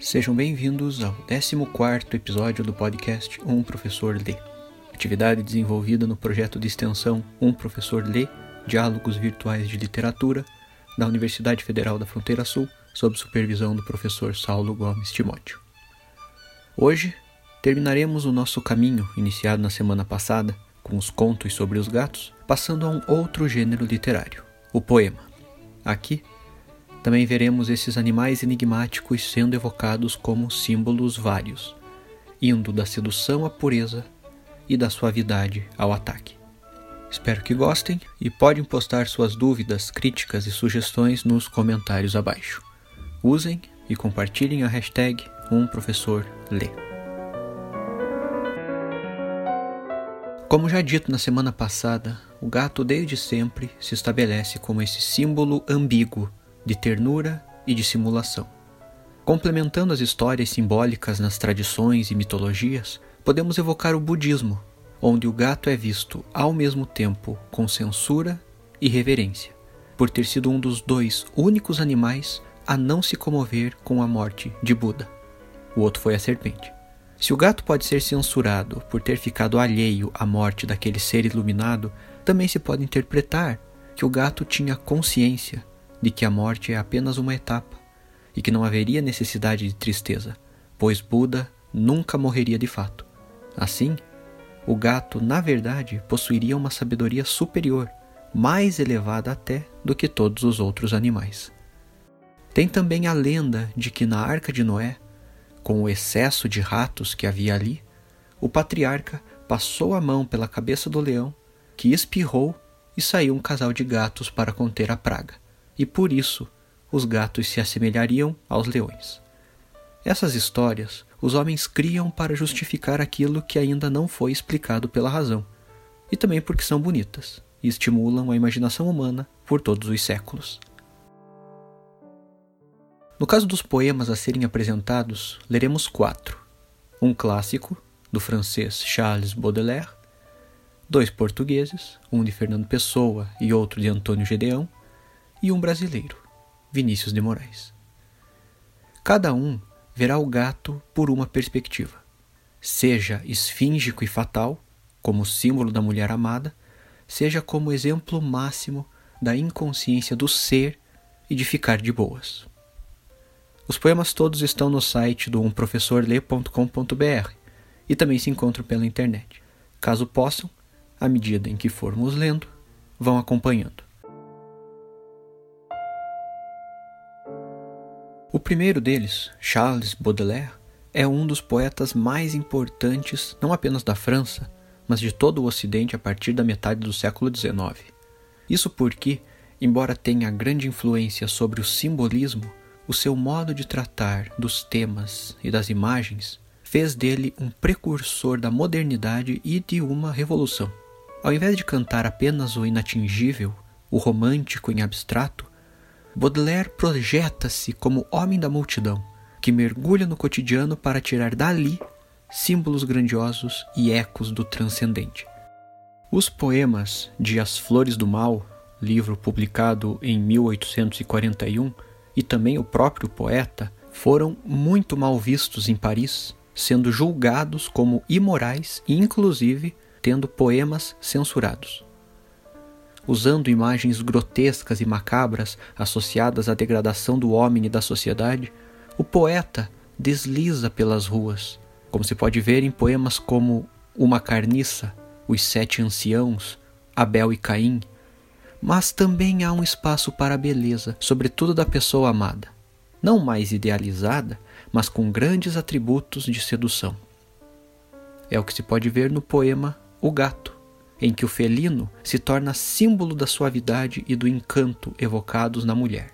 Sejam bem-vindos ao 14 episódio do podcast Um Professor Lê. Atividade desenvolvida no projeto de extensão Um Professor Lê, Diálogos Virtuais de Literatura, da Universidade Federal da Fronteira Sul, sob supervisão do professor Saulo Gomes Timóteo. Hoje, terminaremos o nosso caminho iniciado na semana passada, com os contos sobre os gatos, passando a um outro gênero literário, o poema. Aqui, também veremos esses animais enigmáticos sendo evocados como símbolos vários, indo da sedução à pureza e da suavidade ao ataque. Espero que gostem e podem postar suas dúvidas, críticas e sugestões nos comentários abaixo. Usem e compartilhem a hashtag UmProfessorLê. Como já dito na semana passada, o gato desde sempre se estabelece como esse símbolo ambíguo de ternura e de simulação. Complementando as histórias simbólicas nas tradições e mitologias, podemos evocar o budismo, onde o gato é visto ao mesmo tempo com censura e reverência, por ter sido um dos dois únicos animais a não se comover com a morte de Buda. O outro foi a serpente. Se o gato pode ser censurado por ter ficado alheio à morte daquele ser iluminado, também se pode interpretar que o gato tinha consciência de que a morte é apenas uma etapa e que não haveria necessidade de tristeza, pois Buda nunca morreria de fato. Assim, o gato, na verdade, possuiria uma sabedoria superior, mais elevada até do que todos os outros animais. Tem também a lenda de que na arca de Noé, com o excesso de ratos que havia ali, o patriarca passou a mão pela cabeça do leão, que espirrou e saiu um casal de gatos para conter a praga, e por isso os gatos se assemelhariam aos leões. Essas histórias os homens criam para justificar aquilo que ainda não foi explicado pela razão, e também porque são bonitas e estimulam a imaginação humana por todos os séculos. No caso dos poemas a serem apresentados, leremos quatro: um clássico, do francês Charles Baudelaire, dois portugueses, um de Fernando Pessoa e outro de Antônio Gedeão, e um brasileiro, Vinícius de Moraes. Cada um verá o gato por uma perspectiva, seja esfíngico e fatal, como símbolo da mulher amada, seja como exemplo máximo da inconsciência do ser e de ficar de boas. Os poemas todos estão no site do umprofessorlê.com.br e também se encontram pela internet. Caso possam, à medida em que formos lendo, vão acompanhando. O primeiro deles, Charles Baudelaire, é um dos poetas mais importantes não apenas da França, mas de todo o Ocidente a partir da metade do século XIX. Isso porque, embora tenha grande influência sobre o simbolismo, o seu modo de tratar dos temas e das imagens fez dele um precursor da modernidade e de uma revolução. Ao invés de cantar apenas o inatingível, o romântico em abstrato, Baudelaire projeta-se como homem da multidão, que mergulha no cotidiano para tirar dali símbolos grandiosos e ecos do transcendente. Os poemas de As Flores do Mal, livro publicado em 1841, e também o próprio poeta foram muito mal vistos em Paris, sendo julgados como imorais e, inclusive, tendo poemas censurados. Usando imagens grotescas e macabras associadas à degradação do homem e da sociedade, o poeta desliza pelas ruas, como se pode ver em poemas como Uma Carniça, Os Sete Anciãos, Abel e Caim, mas também há um espaço para a beleza, sobretudo da pessoa amada, não mais idealizada, mas com grandes atributos de sedução. É o que se pode ver no poema O Gato, em que o felino se torna símbolo da suavidade e do encanto evocados na mulher.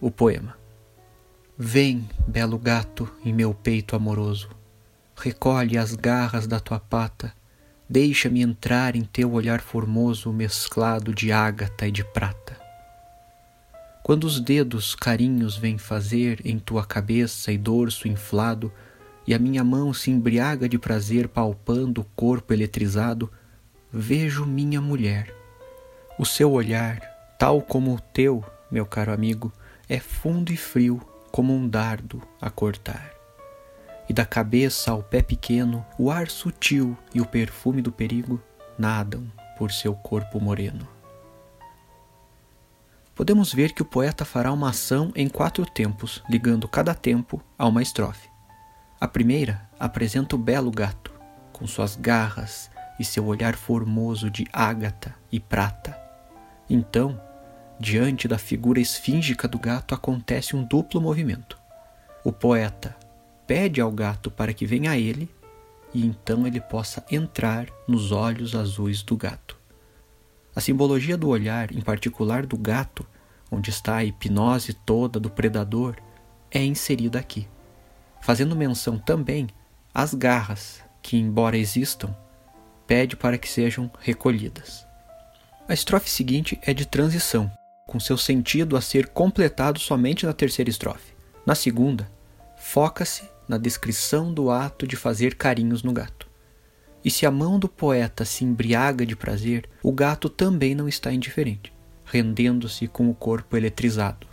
O poema. Vem, belo gato, em meu peito amoroso, recolhe as garras da tua pata Deixa-me entrar em teu olhar formoso mesclado de ágata e de prata. Quando os dedos carinhos vêm fazer em tua cabeça e dorso inflado, e a minha mão se embriaga de prazer palpando o corpo eletrizado, vejo minha mulher. O seu olhar, tal como o teu, meu caro amigo, é fundo e frio como um dardo a cortar. E da cabeça ao pé pequeno, o ar sutil e o perfume do perigo nadam por seu corpo moreno. Podemos ver que o poeta fará uma ação em quatro tempos, ligando cada tempo a uma estrofe. A primeira apresenta o belo gato, com suas garras e seu olhar formoso de ágata e prata. Então, Diante da figura esfíngica do gato acontece um duplo movimento. O poeta pede ao gato para que venha a ele e então ele possa entrar nos olhos azuis do gato. A simbologia do olhar, em particular do gato, onde está a hipnose toda do predador, é inserida aqui, fazendo menção também às garras, que, embora existam, pede para que sejam recolhidas. A estrofe seguinte é de transição, com seu sentido a ser completado somente na terceira estrofe. Na segunda, foca-se na descrição do ato de fazer carinhos no gato. E se a mão do poeta se embriaga de prazer, o gato também não está indiferente, rendendo-se com o corpo eletrizado.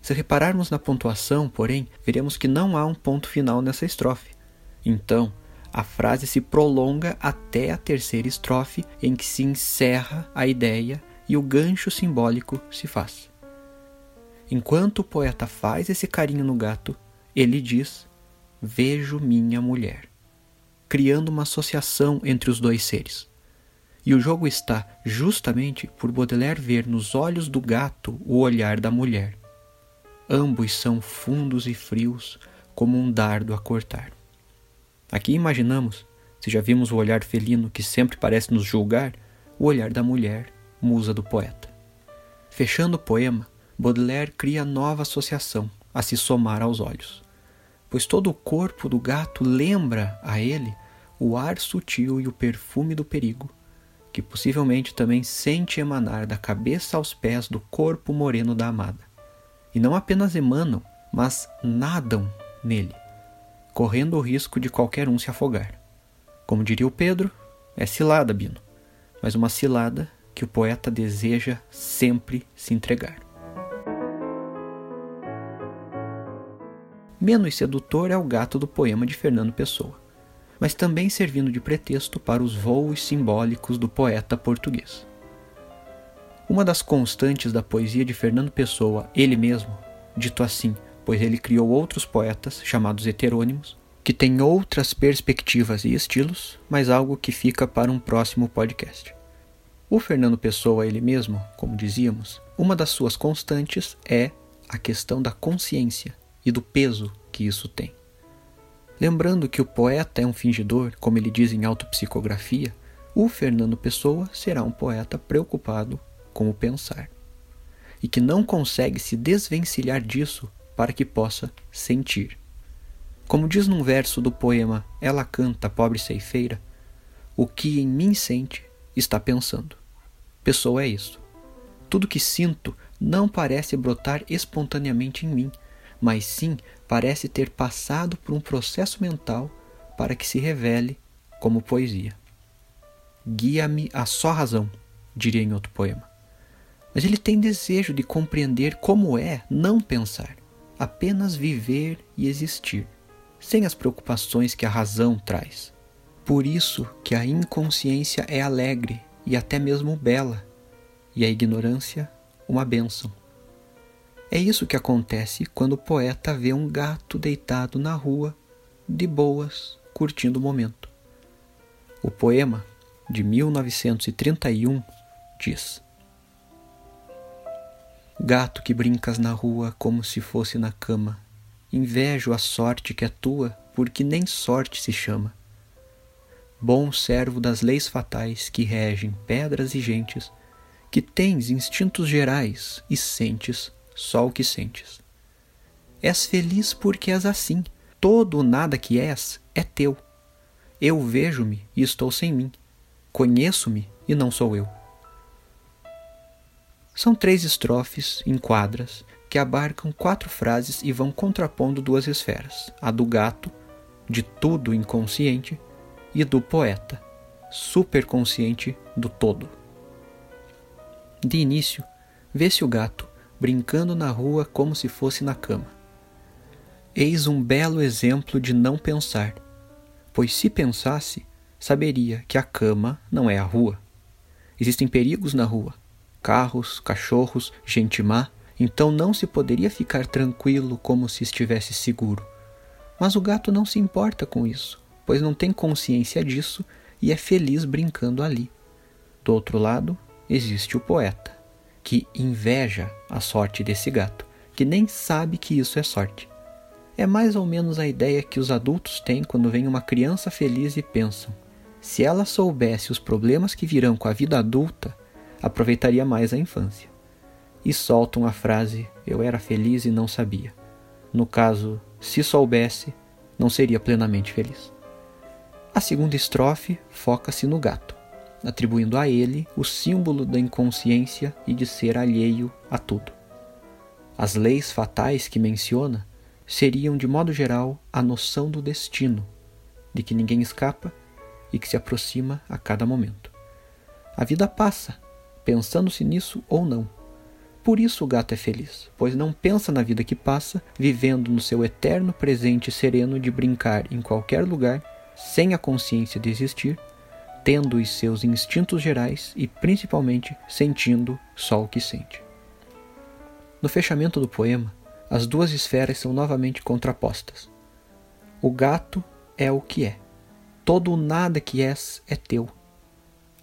Se repararmos na pontuação, porém, veremos que não há um ponto final nessa estrofe. Então, a frase se prolonga até a terceira estrofe, em que se encerra a ideia e o gancho simbólico se faz. Enquanto o poeta faz esse carinho no gato, ele diz: Vejo minha mulher, criando uma associação entre os dois seres. E o jogo está justamente por Baudelaire ver nos olhos do gato o olhar da mulher. Ambos são fundos e frios, como um dardo a cortar. Aqui imaginamos, se já vimos o olhar felino que sempre parece nos julgar, o olhar da mulher musa do poeta. Fechando o poema, Baudelaire cria nova associação a se somar aos olhos, pois todo o corpo do gato lembra a ele o ar sutil e o perfume do perigo, que possivelmente também sente emanar da cabeça aos pés do corpo moreno da amada. E não apenas emanam, mas nadam nele, correndo o risco de qualquer um se afogar. Como diria o Pedro, é cilada, Bino, mas uma cilada que o poeta deseja sempre se entregar. Menos sedutor é o gato do poema de Fernando Pessoa, mas também servindo de pretexto para os voos simbólicos do poeta português. Uma das constantes da poesia de Fernando Pessoa, ele mesmo, dito assim, pois ele criou outros poetas, chamados heterônimos, que têm outras perspectivas e estilos, mas algo que fica para um próximo podcast. O Fernando Pessoa, ele mesmo, como dizíamos, uma das suas constantes é a questão da consciência e do peso que isso tem. Lembrando que o poeta é um fingidor, como ele diz em autopsicografia, o Fernando Pessoa será um poeta preocupado com o pensar e que não consegue se desvencilhar disso para que possa sentir. Como diz num verso do poema Ela Canta, Pobre Ceifeira, o que em mim sente está pensando. Pessoa é isso. Tudo que sinto não parece brotar espontaneamente em mim, mas sim parece ter passado por um processo mental para que se revele como poesia. Guia-me a só razão, diria em outro poema. Mas ele tem desejo de compreender como é não pensar, apenas viver e existir, sem as preocupações que a razão traz. Por isso que a inconsciência é alegre e até mesmo bela, e a ignorância uma bênção. É isso que acontece quando o poeta vê um gato deitado na rua, de boas, curtindo o momento. O poema, de 1931, diz: Gato que brincas na rua como se fosse na cama, invejo a sorte que é tua, porque nem sorte se chama bom servo das leis fatais que regem pedras e gentes, que tens instintos gerais e sentes só o que sentes. És feliz porque és assim, todo o nada que és é teu. Eu vejo-me e estou sem mim, conheço-me e não sou eu. São três estrofes em quadras que abarcam quatro frases e vão contrapondo duas esferas: a do gato, de tudo inconsciente, e do poeta, superconsciente do todo. De início, vê-se o gato brincando na rua como se fosse na cama. Eis um belo exemplo de não pensar, pois se pensasse, saberia que a cama não é a rua. Existem perigos na rua: carros, cachorros, gente má, então não se poderia ficar tranquilo como se estivesse seguro. Mas o gato não se importa com isso, pois não tem consciência disso e é feliz brincando ali. Do outro lado, existe o poeta, que inveja a sorte desse gato, que nem sabe que isso é sorte. É mais ou menos a ideia que os adultos têm quando vem uma criança feliz e pensam: se ela soubesse os problemas que virão com a vida adulta, aproveitaria mais a infância. E soltam a frase: eu era feliz e não sabia. No caso, se soubesse, não seria plenamente feliz. A segunda estrofe foca-se no gato, atribuindo a ele o símbolo da inconsciência e de ser alheio a tudo. As leis fatais que menciona seriam, de modo geral, a noção do destino, de que ninguém escapa e que se aproxima a cada momento. A vida passa, pensando-se nisso ou não. Por isso o gato é feliz, pois não pensa na vida que passa, vivendo no seu eterno presente sereno de brincar em qualquer lugar, sem a consciência de existir, tendo os seus instintos gerais e principalmente sentindo só o que sente. No fechamento do poema, as duas esferas são novamente contrapostas. O gato é o que é. Todo o nada que és é teu.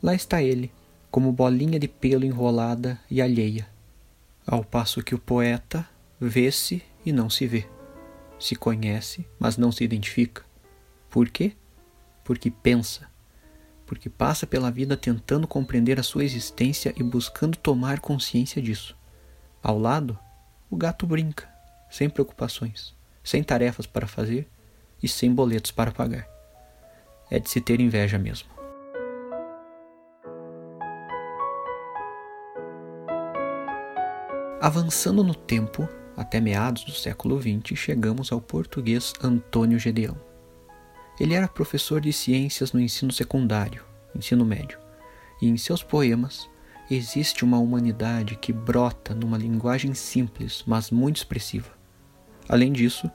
Lá está ele, como bolinha de pelo enrolada e alheia, ao passo que o poeta vê-se e não se vê, se conhece, mas não se identifica. Por quê? Porque pensa, porque passa pela vida tentando compreender a sua existência e buscando tomar consciência disso. Ao lado, o gato brinca, sem preocupações, sem tarefas para fazer e sem boletos para pagar. É de se ter inveja mesmo. Avançando no tempo, até meados do século XX, chegamos ao português Antônio Gedeão. Ele era professor de ciências no ensino secundário, ensino médio, e em seus poemas existe uma humanidade que brota numa linguagem simples, mas muito expressiva. Além disso,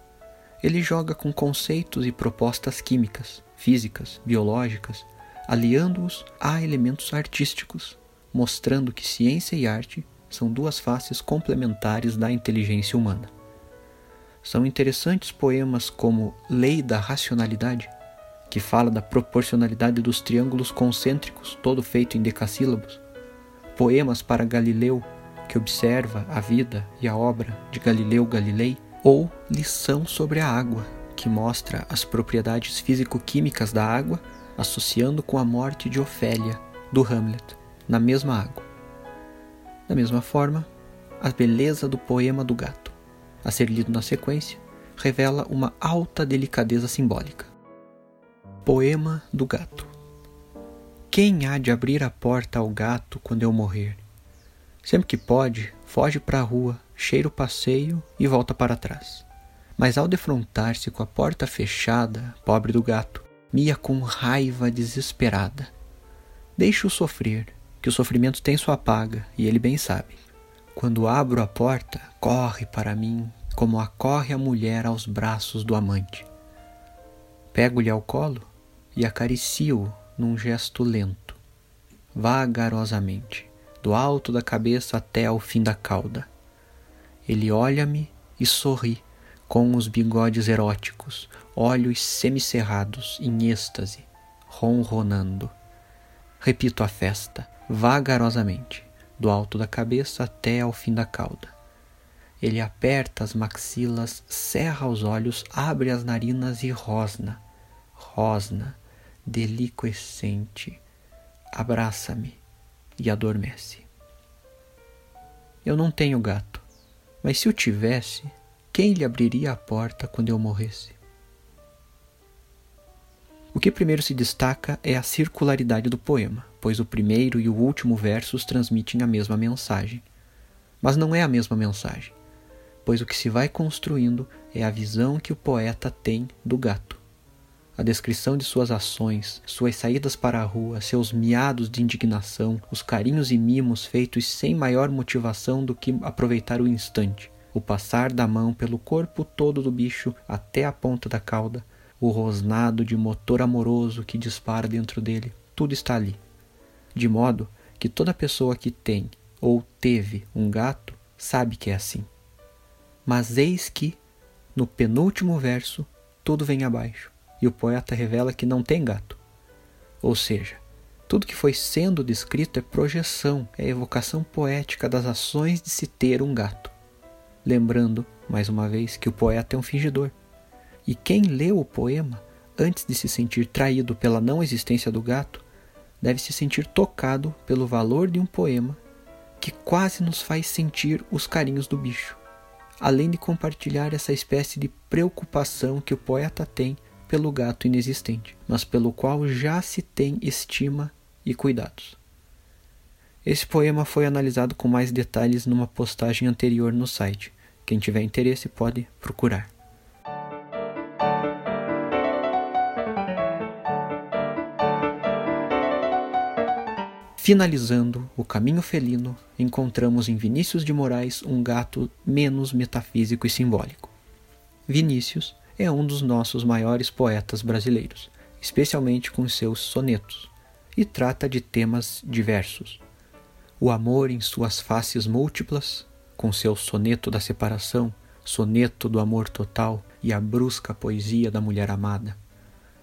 ele joga com conceitos e propostas químicas, físicas, biológicas, aliando-os a elementos artísticos, mostrando que ciência e arte são duas faces complementares da inteligência humana. São interessantes poemas como Lei da Racionalidade, que fala da proporcionalidade dos triângulos concêntricos, todo feito em decassílabos, poemas para Galileu, que observa a vida e a obra de Galileu Galilei, ou Lição sobre a Água, que mostra as propriedades físico-químicas da água associando com a morte de Ofélia, do Hamlet, na mesma água. Da mesma forma, a beleza do poema do gato, a ser lido na sequência, revela uma alta delicadeza simbólica. Poema do gato. Quem há de abrir a porta ao gato quando eu morrer? Sempre que pode, foge para a rua cheira o passeio e volta para trás. Mas ao defrontar-se com a porta fechada, pobre do gato, mia com raiva desesperada. Deixe-o sofrer, que o sofrimento tem sua paga, e ele bem sabe. Quando abro a porta, corre para mim, como acorre a mulher aos braços do amante. Pego-lhe ao colo e acaricio num gesto lento, vagarosamente, do alto da cabeça até ao fim da cauda. Ele olha-me e sorri com os bigodes eróticos, olhos semicerrados em êxtase, ronronando. Repito a festa, vagarosamente, do alto da cabeça até ao fim da cauda. Ele aperta as maxilas, cerra os olhos, abre as narinas e rosna, rosna, deliquescente, abraça-me e adormece. Eu não tenho gato mas se o tivesse, quem lhe abriria a porta quando eu morresse? O que primeiro se destaca é a circularidade do poema, pois o primeiro e o último versos transmitem a mesma mensagem. Mas não é a mesma mensagem, pois o que se vai construindo é a visão que o poeta tem do gato. a descrição de suas ações, suas saídas para a rua, seus miados de indignação, os carinhos e mimos feitos sem maior motivação do que aproveitar o instante, o passar da mão pelo corpo todo do bicho até a ponta da cauda, o rosnado de motor amoroso que dispara dentro dele, tudo está ali. De modo que toda pessoa que tem ou teve um gato sabe que é assim. Mas eis que, no penúltimo verso, tudo vem abaixo e o poeta revela que não tem gato. Ou seja, tudo que foi sendo descrito é projeção, é evocação poética das ações de se ter um gato. Lembrando, mais uma vez, que o poeta é um fingidor. E quem leu o poema, antes de se sentir traído pela não existência do gato, deve se sentir tocado pelo valor de um poema que quase nos faz sentir os carinhos do bicho, além de compartilhar essa espécie de preocupação que o poeta tem pelo gato inexistente, mas pelo qual já se tem estima e cuidados. Esse poema foi analisado com mais detalhes numa postagem anterior no site. Quem tiver interesse pode procurar. Finalizando o caminho felino, encontramos em Vinícius de Moraes um gato menos metafísico e simbólico. Vinícius é um dos nossos maiores poetas brasileiros, especialmente com seus sonetos, e trata de temas diversos. O amor em suas faces múltiplas, com seu soneto da separação, soneto do amor total e a brusca poesia da mulher amada.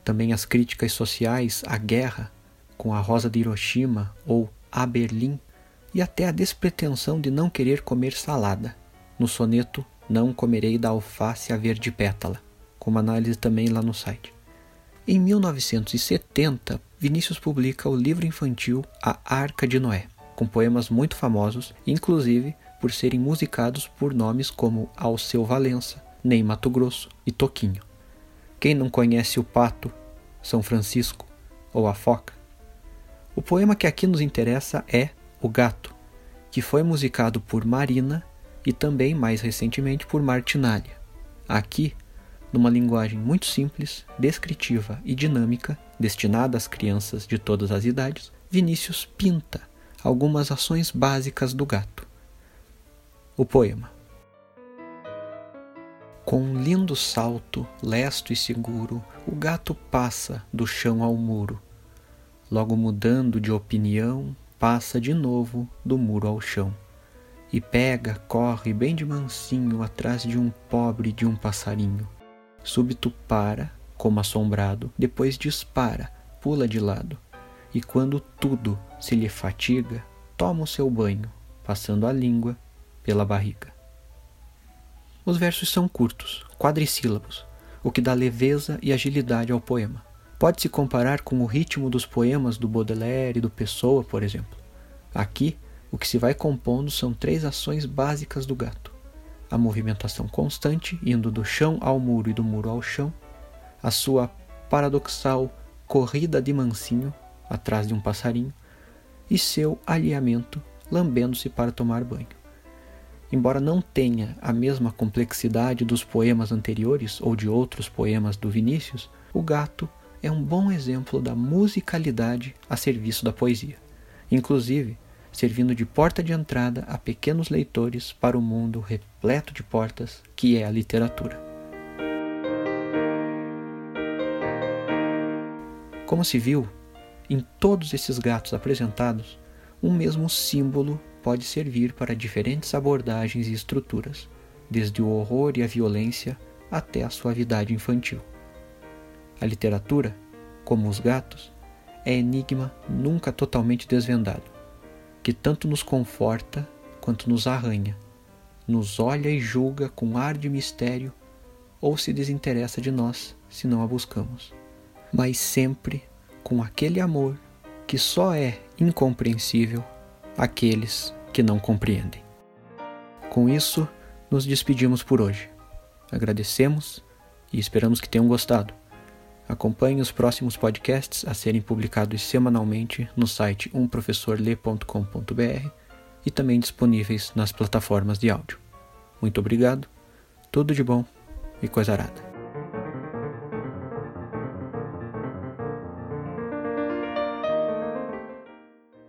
Também as críticas sociais à guerra com a rosa de Hiroshima ou a Berlim, e até a despretensão de não querer comer salada, no soneto Não comerei da alface a verde pétala, como análise também lá no site. Em 1970, Vinícius publica o livro infantil A Arca de Noé, com poemas muito famosos, inclusive por serem musicados por nomes como Alceu Valença, Ney Mato Grosso e Toquinho. Quem não conhece o Pato, São Francisco ou a Foca o poema que aqui nos interessa é O Gato, que foi musicado por Marina e também, mais recentemente, por Martinalha. Aqui, numa linguagem muito simples, descritiva e dinâmica, destinada às crianças de todas as idades, Vinícius pinta algumas ações básicas do gato. O poema. Com um lindo salto, lesto e seguro, o gato passa do chão ao muro logo mudando de opinião, passa de novo do muro ao chão. E pega, corre bem de mansinho atrás de um pobre de um passarinho. Súbito para, como assombrado, depois dispara, pula de lado. E quando tudo se lhe fatiga, toma o seu banho, passando a língua pela barriga. Os versos são curtos, quadrissílabos, o que dá leveza e agilidade ao poema. Pode-se comparar com o ritmo dos poemas do Baudelaire e do Pessoa, por exemplo. Aqui, o que se vai compondo são três ações básicas do gato: a movimentação constante, indo do chão ao muro e do muro ao chão, a sua paradoxal corrida de mansinho atrás de um passarinho, e seu alinhamento lambendo-se para tomar banho. Embora não tenha a mesma complexidade dos poemas anteriores ou de outros poemas do Vinícius, o gato é um bom exemplo da musicalidade a serviço da poesia, inclusive servindo de porta de entrada a pequenos leitores para o mundo repleto de portas que é a literatura. Como se viu, em todos esses gatos apresentados, um mesmo símbolo pode servir para diferentes abordagens e estruturas, desde o horror e a violência até a suavidade infantil. A literatura, como os gatos, é enigma nunca totalmente desvendado, que tanto nos conforta quanto nos arranha, nos olha e julga com ar de mistério ou se desinteressa de nós se não a buscamos, mas sempre com aquele amor que só é incompreensível àqueles que não compreendem. Com isso, nos despedimos por hoje. Agradecemos e esperamos que tenham gostado. Acompanhe os próximos podcasts a serem publicados semanalmente no site umprofessorle.com.br e também disponíveis nas plataformas de áudio. Muito obrigado, tudo de bom e coisa arada.